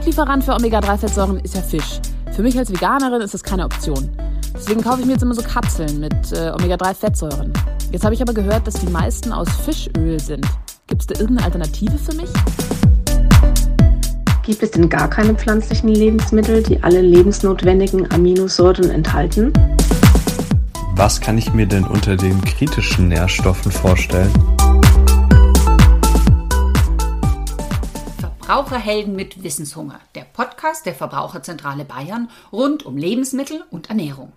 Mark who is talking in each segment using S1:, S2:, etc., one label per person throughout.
S1: Hauptlieferant für Omega-3-Fettsäuren ist ja Fisch. Für mich als Veganerin ist das keine Option. Deswegen kaufe ich mir jetzt immer so Kapseln mit äh, Omega-3-Fettsäuren. Jetzt habe ich aber gehört, dass die meisten aus Fischöl sind. Gibt es da irgendeine Alternative für mich?
S2: Gibt es denn gar keine pflanzlichen Lebensmittel, die alle lebensnotwendigen Aminosäuren enthalten?
S3: Was kann ich mir denn unter den kritischen Nährstoffen vorstellen?
S4: Verbraucherhelden mit Wissenshunger, der Podcast der Verbraucherzentrale Bayern rund um Lebensmittel und Ernährung.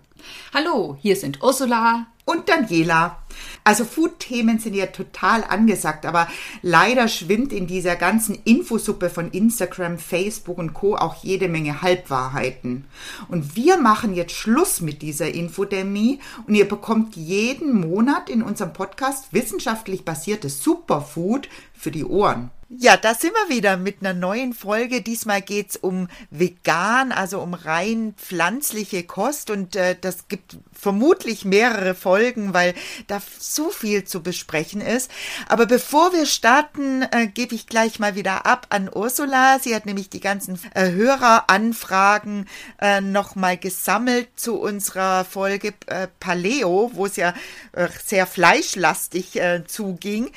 S4: Hallo, hier sind Ursula
S5: und Daniela. Also Food-Themen sind ja total angesagt, aber leider schwimmt in dieser ganzen Infosuppe von Instagram, Facebook und Co. auch jede Menge Halbwahrheiten. Und wir machen jetzt Schluss mit dieser Infodemie und ihr bekommt jeden Monat in unserem Podcast wissenschaftlich basiertes Superfood für die Ohren. Ja, da sind wir wieder mit einer neuen Folge. Diesmal geht's um vegan, also um rein pflanzliche Kost. Und äh, das gibt vermutlich mehrere Folgen, weil da so viel zu besprechen ist. Aber bevor wir starten, äh, gebe ich gleich mal wieder ab an Ursula. Sie hat nämlich die ganzen äh, Höreranfragen äh, nochmal gesammelt zu unserer Folge äh, Paleo, wo es ja äh, sehr fleischlastig äh, zuging.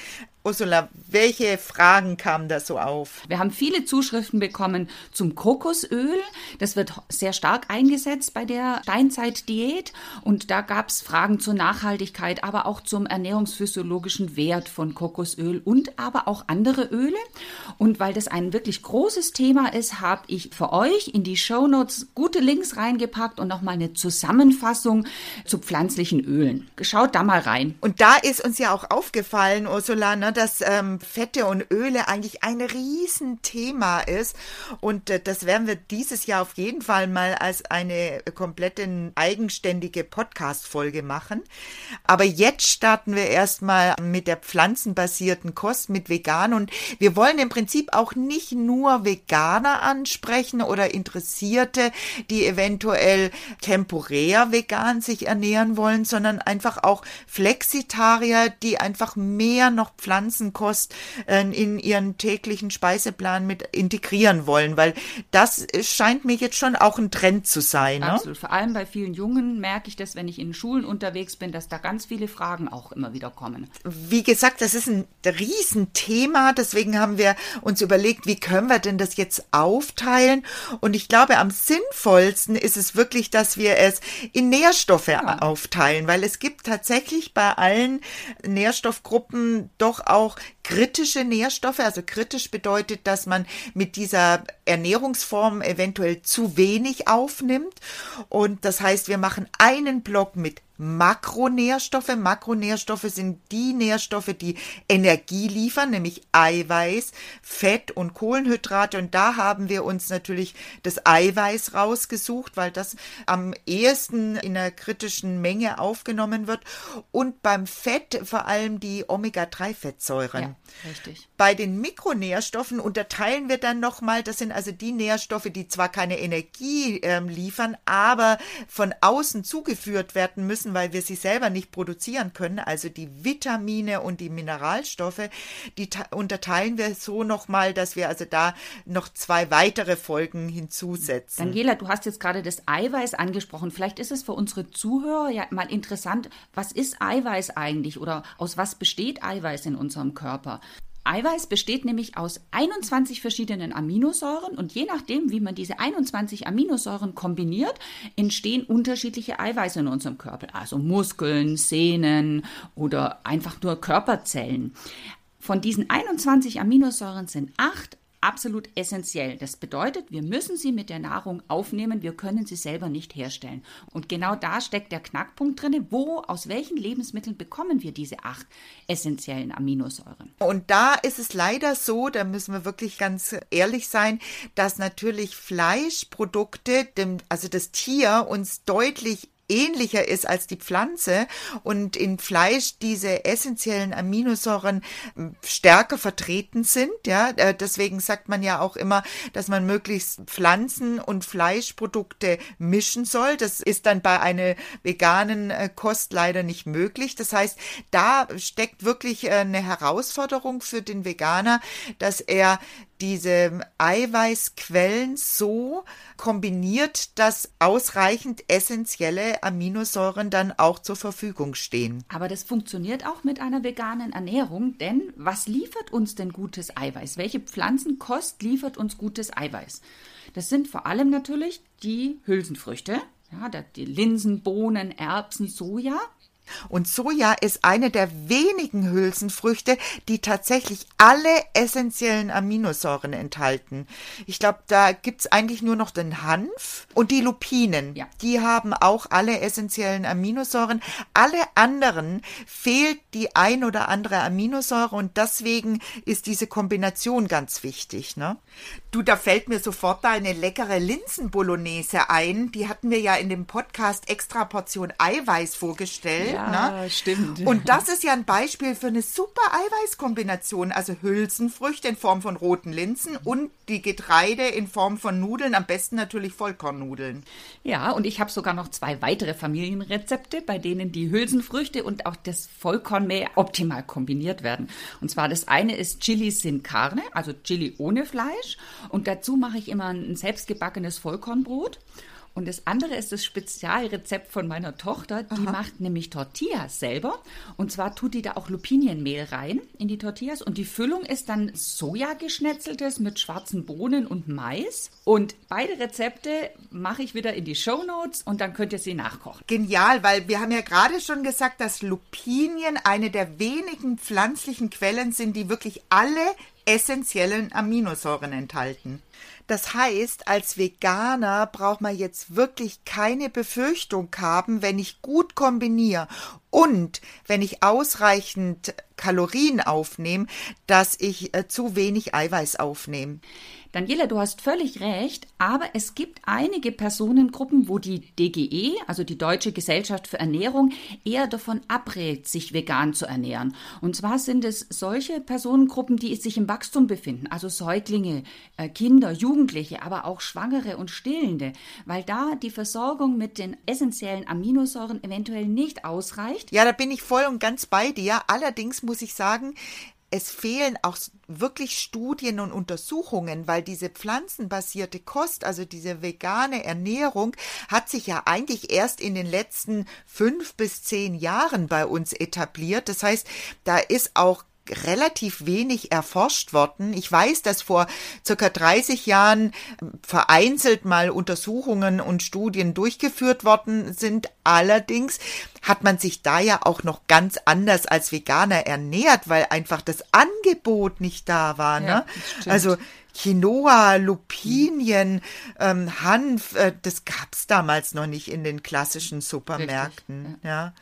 S5: Ursula, welche Fragen kamen da so auf?
S4: Wir haben viele Zuschriften bekommen zum Kokosöl. Das wird sehr stark eingesetzt bei der Steinzeitdiät. Und da gab es Fragen zur Nachhaltigkeit, aber auch zum ernährungsphysiologischen Wert von Kokosöl und aber auch andere Öle. Und weil das ein wirklich großes Thema ist, habe ich für euch in die Shownotes gute Links reingepackt und nochmal eine Zusammenfassung zu pflanzlichen Ölen. Schaut da mal rein.
S5: Und da ist uns ja auch aufgefallen, Ursula, ne, dass ähm, Fette und Öle eigentlich ein Riesenthema ist. Und äh, das werden wir dieses Jahr auf jeden Fall mal als eine komplette eigenständige Podcast-Folge machen. Aber jetzt starten wir erstmal mit der pflanzenbasierten Kost, mit vegan. Und wir wollen im Prinzip auch nicht nur Veganer ansprechen oder Interessierte, die eventuell temporär vegan sich ernähren wollen, sondern einfach auch Flexitarier, die einfach mehr noch Pflanzen Pflanzenkost äh, in ihren täglichen Speiseplan mit integrieren wollen, weil das scheint mir jetzt schon auch ein Trend zu sein.
S4: Ne? Absolut. Vor allem bei vielen Jungen merke ich das, wenn ich in Schulen unterwegs bin, dass da ganz viele Fragen auch immer wieder kommen.
S5: Wie gesagt, das ist ein Riesenthema. Deswegen haben wir uns überlegt, wie können wir denn das jetzt aufteilen? Und ich glaube, am sinnvollsten ist es wirklich, dass wir es in Nährstoffe ja. aufteilen, weil es gibt tatsächlich bei allen Nährstoffgruppen doch auch kritische Nährstoffe. Also kritisch bedeutet, dass man mit dieser Ernährungsform eventuell zu wenig aufnimmt. Und das heißt, wir machen einen Block mit Makronährstoffe. Makronährstoffe sind die Nährstoffe, die Energie liefern, nämlich Eiweiß, Fett und Kohlenhydrate. Und da haben wir uns natürlich das Eiweiß rausgesucht, weil das am ehesten in einer kritischen Menge aufgenommen wird. Und beim Fett vor allem die Omega-3-Fettsäuren. Ja, richtig. Bei den Mikronährstoffen unterteilen wir dann nochmal, das sind also die Nährstoffe, die zwar keine Energie äh, liefern, aber von außen zugeführt werden müssen müssen, weil wir sie selber nicht produzieren können. Also die Vitamine und die Mineralstoffe, die unterteilen wir so nochmal, dass wir also da noch zwei weitere Folgen hinzusetzen.
S4: Daniela, du hast jetzt gerade das Eiweiß angesprochen. Vielleicht ist es für unsere Zuhörer ja mal interessant, was ist Eiweiß eigentlich oder aus was besteht Eiweiß in unserem Körper? Eiweiß besteht nämlich aus 21 verschiedenen Aminosäuren und je nachdem, wie man diese 21 Aminosäuren kombiniert, entstehen unterschiedliche Eiweiße in unserem Körper, also Muskeln, Sehnen oder einfach nur Körperzellen. Von diesen 21 Aminosäuren sind acht absolut essentiell. Das bedeutet, wir müssen sie mit der Nahrung aufnehmen, wir können sie selber nicht herstellen. Und genau da steckt der Knackpunkt drin, wo, aus welchen Lebensmitteln bekommen wir diese acht essentiellen Aminosäuren.
S5: Und da ist es leider so, da müssen wir wirklich ganz ehrlich sein, dass natürlich Fleischprodukte, also das Tier uns deutlich ähnlicher ist als die Pflanze und in Fleisch diese essentiellen Aminosäuren hm, stärker vertreten sind. Ja, äh, deswegen sagt man ja auch immer, dass man möglichst Pflanzen- und Fleischprodukte mischen soll. Das ist dann bei einer veganen äh, Kost leider nicht möglich. Das heißt, da steckt wirklich äh, eine Herausforderung für den Veganer, dass er diese Eiweißquellen so kombiniert, dass ausreichend essentielle Aminosäuren dann auch zur Verfügung stehen.
S4: Aber das funktioniert auch mit einer veganen Ernährung, denn was liefert uns denn gutes Eiweiß? Welche Pflanzenkost liefert uns gutes Eiweiß? Das sind vor allem natürlich die Hülsenfrüchte, ja, die Linsen, Bohnen, Erbsen, Soja
S5: und Soja ist eine der wenigen Hülsenfrüchte, die tatsächlich alle essentiellen Aminosäuren enthalten. Ich glaube, da gibt's eigentlich nur noch den Hanf und die Lupinen. Ja. Die haben auch alle essentiellen Aminosäuren. Alle anderen fehlt die ein oder andere Aminosäure und deswegen ist diese Kombination ganz wichtig. Ne? Du, da fällt mir sofort eine leckere Linsenbolognese ein. Die hatten wir ja in dem Podcast extra Portion Eiweiß vorgestellt.
S4: Ja, ne? stimmt.
S5: Und das ist ja ein Beispiel für eine super Eiweißkombination. Also Hülsenfrüchte in Form von roten Linsen und die Getreide in Form von Nudeln, am besten natürlich Vollkornnudeln.
S4: Ja, und ich habe sogar noch zwei weitere Familienrezepte, bei denen die Hülsenfrüchte und auch das Vollkornmehl optimal kombiniert werden. Und zwar das eine ist Chili sin Carne, also Chili ohne Fleisch. Und dazu mache ich immer ein selbstgebackenes Vollkornbrot. Und das andere ist das Spezialrezept von meiner Tochter. Die Aha. macht nämlich Tortillas selber. Und zwar tut die da auch Lupinienmehl rein in die Tortillas. Und die Füllung ist dann Sojageschnetzeltes mit schwarzen Bohnen und Mais. Und beide Rezepte mache ich wieder in die Show Notes und dann könnt ihr sie nachkochen.
S5: Genial, weil wir haben ja gerade schon gesagt, dass Lupinien eine der wenigen pflanzlichen Quellen sind, die wirklich alle essentiellen Aminosäuren enthalten. Das heißt, als Veganer braucht man jetzt wirklich keine Befürchtung haben, wenn ich gut kombiniere und wenn ich ausreichend Kalorien aufnehme, dass ich äh, zu wenig Eiweiß aufnehme.
S4: Daniela, du hast völlig recht, aber es gibt einige Personengruppen, wo die DGE, also die Deutsche Gesellschaft für Ernährung, eher davon abrät, sich vegan zu ernähren. Und zwar sind es solche Personengruppen, die sich im Wachstum befinden, also Säuglinge, äh, Kinder, Jugendliche, aber auch Schwangere und Stillende, weil da die Versorgung mit den essentiellen Aminosäuren eventuell nicht ausreicht.
S5: Ja, da bin ich voll und ganz bei dir. Allerdings muss ich sagen, es fehlen auch wirklich Studien und Untersuchungen, weil diese pflanzenbasierte Kost, also diese vegane Ernährung, hat sich ja eigentlich erst in den letzten fünf bis zehn Jahren bei uns etabliert. Das heißt, da ist auch relativ wenig erforscht worden. Ich weiß, dass vor circa 30 Jahren vereinzelt mal Untersuchungen und Studien durchgeführt worden sind. Allerdings hat man sich da ja auch noch ganz anders als Veganer ernährt, weil einfach das Angebot nicht da war. Ne? Ja, also Quinoa, Lupinien, ähm, Hanf, äh, das gab's damals noch nicht in den klassischen Supermärkten. Richtig, ja. ja.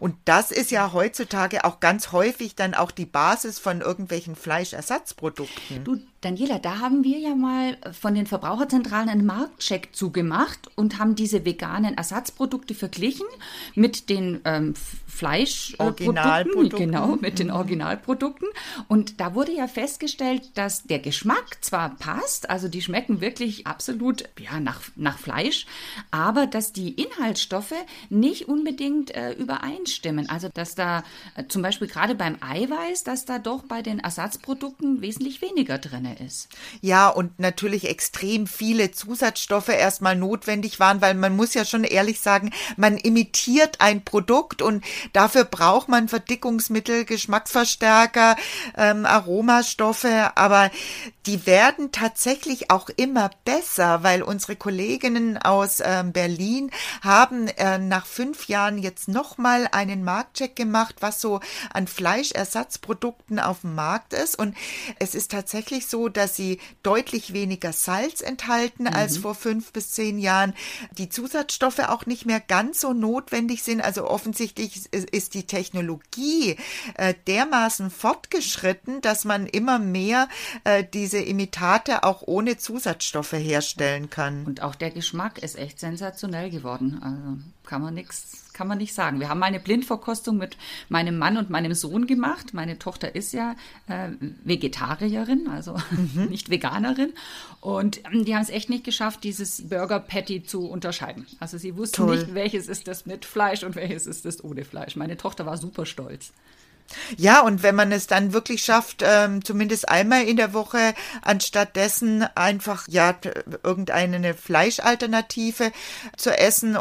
S5: Und das ist ja heutzutage auch ganz häufig dann auch die Basis von irgendwelchen Fleischersatzprodukten.
S4: Du, Daniela, da haben wir ja mal von den Verbraucherzentralen einen Marktcheck zugemacht und haben diese veganen Ersatzprodukte verglichen mit den ähm, Fleischprodukten, genau, mit den mhm. Originalprodukten. Und da wurde ja festgestellt, dass der Geschmack zwar passt, also die schmecken wirklich absolut ja, nach, nach Fleisch, aber dass die Inhaltsstoffe nicht unbedingt äh, übereinstimmen. Also dass da äh, zum Beispiel gerade beim Eiweiß, dass da doch bei den Ersatzprodukten wesentlich weniger drin ist.
S5: Ja, und natürlich extrem viele Zusatzstoffe erstmal notwendig waren, weil man muss ja schon ehrlich sagen, man imitiert ein Produkt und dafür braucht man Verdickungsmittel, Geschmacksverstärker, ähm, Aromastoffe, aber die werden tatsächlich auch immer besser, weil unsere Kolleginnen aus ähm, Berlin haben äh, nach fünf Jahren jetzt nochmal einen Marktcheck gemacht, was so an Fleischersatzprodukten auf dem Markt ist. Und es ist tatsächlich so, dass sie deutlich weniger Salz enthalten mhm. als vor fünf bis zehn Jahren. Die Zusatzstoffe auch nicht mehr ganz so notwendig sind. Also offensichtlich ist die Technologie äh, dermaßen fortgeschritten, dass man immer mehr äh, diese Imitate auch ohne Zusatzstoffe herstellen kann.
S4: Und auch der Geschmack ist echt sensationell geworden. Also kann man nichts kann man nicht sagen. Wir haben mal eine Blindverkostung mit meinem Mann und meinem Sohn gemacht. Meine Tochter ist ja äh, Vegetarierin, also mhm. nicht Veganerin. Und ähm, die haben es echt nicht geschafft, dieses Burger Patty zu unterscheiden. Also sie wussten Toll. nicht, welches ist das mit Fleisch und welches ist das ohne Fleisch. Meine Tochter war super stolz.
S5: Ja, und wenn man es dann wirklich schafft, ähm, zumindest einmal in der Woche, anstatt dessen einfach ja irgendeine Fleischalternative zu essen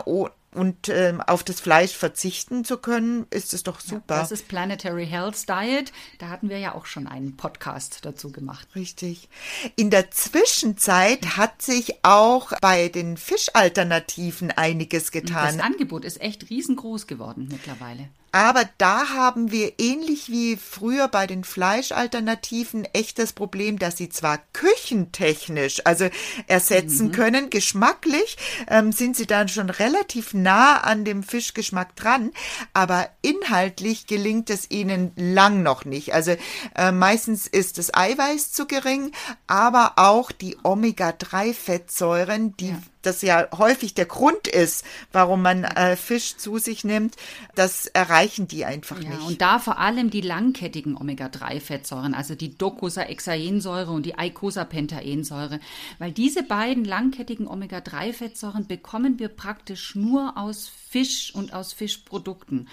S5: und ähm, auf das Fleisch verzichten zu können, ist es doch super.
S4: Ja, das ist Planetary Health Diet. Da hatten wir ja auch schon einen Podcast dazu gemacht.
S5: Richtig. In der Zwischenzeit hat sich auch bei den Fischalternativen einiges getan.
S4: Das Angebot ist echt riesengroß geworden mittlerweile.
S5: Aber da haben wir ähnlich wie früher bei den Fleischalternativen echt das Problem, dass sie zwar küchentechnisch, also ersetzen mhm. können, geschmacklich ähm, sind sie dann schon relativ nah an dem Fischgeschmack dran, aber inhaltlich gelingt es ihnen lang noch nicht. Also äh, meistens ist das Eiweiß zu gering, aber auch die Omega-3-Fettsäuren, die ja das ja häufig der Grund ist, warum man äh, Fisch zu sich nimmt, das erreichen die einfach ja, nicht.
S4: Und da vor allem die langkettigen Omega-3-Fettsäuren, also die Docosahexaensäure und die Eicosapentaensäure, weil diese beiden langkettigen Omega-3-Fettsäuren bekommen wir praktisch nur aus Fisch und aus Fischprodukten.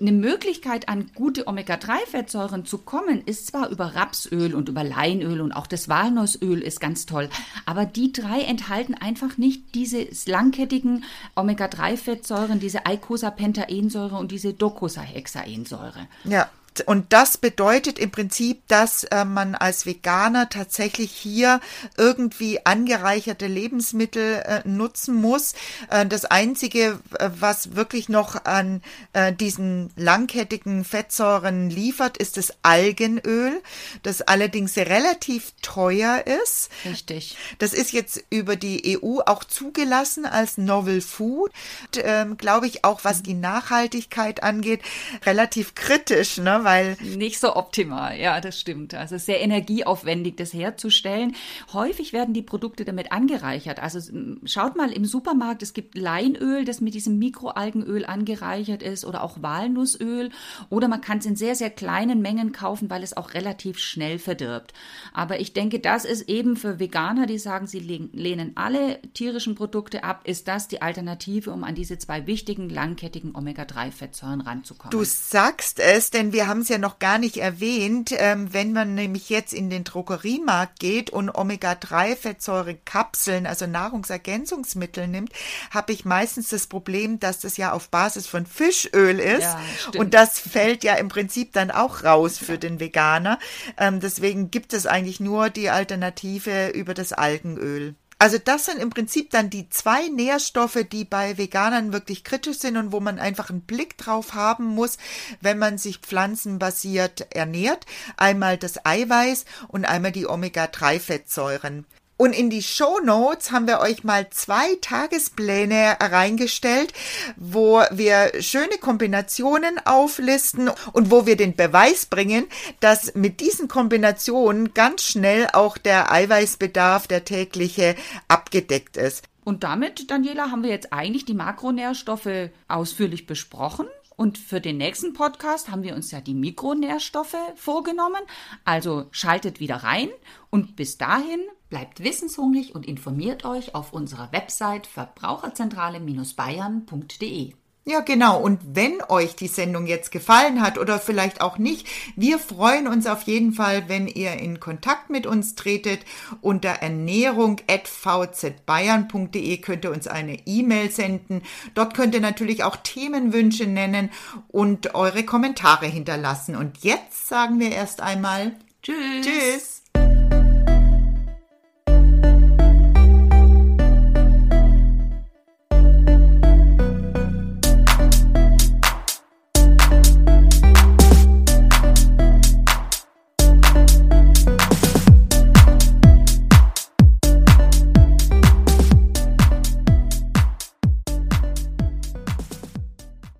S4: Eine Möglichkeit, an gute Omega-3-Fettsäuren zu kommen, ist zwar über Rapsöl und über Leinöl und auch das Walnussöl ist ganz toll, aber die drei enthalten einfach nicht diese langkettigen Omega-3-Fettsäuren, diese Eicosapentaensäure und diese Docosahexaensäure.
S5: Ja, und das bedeutet im Prinzip, dass äh, man als Veganer tatsächlich hier irgendwie angereicherte Lebensmittel äh, nutzen muss. Äh, das Einzige, was wirklich noch an äh, diesen langkettigen Fettsäuren liefert, ist das Algenöl, das allerdings relativ teuer ist.
S4: Richtig.
S5: Das ist jetzt über die EU auch zugelassen als Novel Food. Ähm, Glaube ich auch, was die Nachhaltigkeit angeht, relativ kritisch, ne? Weil.
S4: Nicht so optimal, ja, das stimmt. Also sehr energieaufwendig, das herzustellen. Häufig werden die Produkte damit angereichert. Also schaut mal im Supermarkt, es gibt Leinöl, das mit diesem Mikroalgenöl angereichert ist oder auch Walnussöl. Oder man kann es in sehr, sehr kleinen Mengen kaufen, weil es auch relativ schnell verdirbt. Aber ich denke, das ist eben für Veganer, die sagen, sie lehnen alle tierischen Produkte ab, ist das die Alternative, um an diese zwei wichtigen langkettigen Omega-3-Fettsäuren ranzukommen.
S5: Du sagst es, denn wir haben es ja noch gar nicht erwähnt. Ähm, wenn man nämlich jetzt in den Drogeriemarkt geht und Omega-3-Fettsäure-Kapseln, also Nahrungsergänzungsmittel nimmt, habe ich meistens das Problem, dass das ja auf Basis von Fischöl ist. Ja, und das fällt ja im Prinzip dann auch raus für den Veganer. Ähm, deswegen gibt es eigentlich nur die Alternative über das Algenöl. Also das sind im Prinzip dann die zwei Nährstoffe, die bei Veganern wirklich kritisch sind und wo man einfach einen Blick drauf haben muss, wenn man sich pflanzenbasiert ernährt. Einmal das Eiweiß und einmal die Omega-3-Fettsäuren. Und in die Show Notes haben wir euch mal zwei Tagespläne reingestellt, wo wir schöne Kombinationen auflisten und wo wir den Beweis bringen, dass mit diesen Kombinationen ganz schnell auch der Eiweißbedarf, der tägliche, abgedeckt ist.
S4: Und damit, Daniela, haben wir jetzt eigentlich die Makronährstoffe ausführlich besprochen. Und für den nächsten Podcast haben wir uns ja die Mikronährstoffe vorgenommen. Also schaltet wieder rein und bis dahin bleibt wissenshungrig und informiert euch auf unserer Website verbraucherzentrale-bayern.de.
S5: Ja, genau. Und wenn euch die Sendung jetzt gefallen hat oder vielleicht auch nicht, wir freuen uns auf jeden Fall, wenn ihr in Kontakt mit uns tretet. Unter ernährung.vzbayern.de könnt ihr uns eine E-Mail senden. Dort könnt ihr natürlich auch Themenwünsche nennen und eure Kommentare hinterlassen. Und jetzt sagen wir erst einmal
S4: Tschüss.
S5: Tschüss.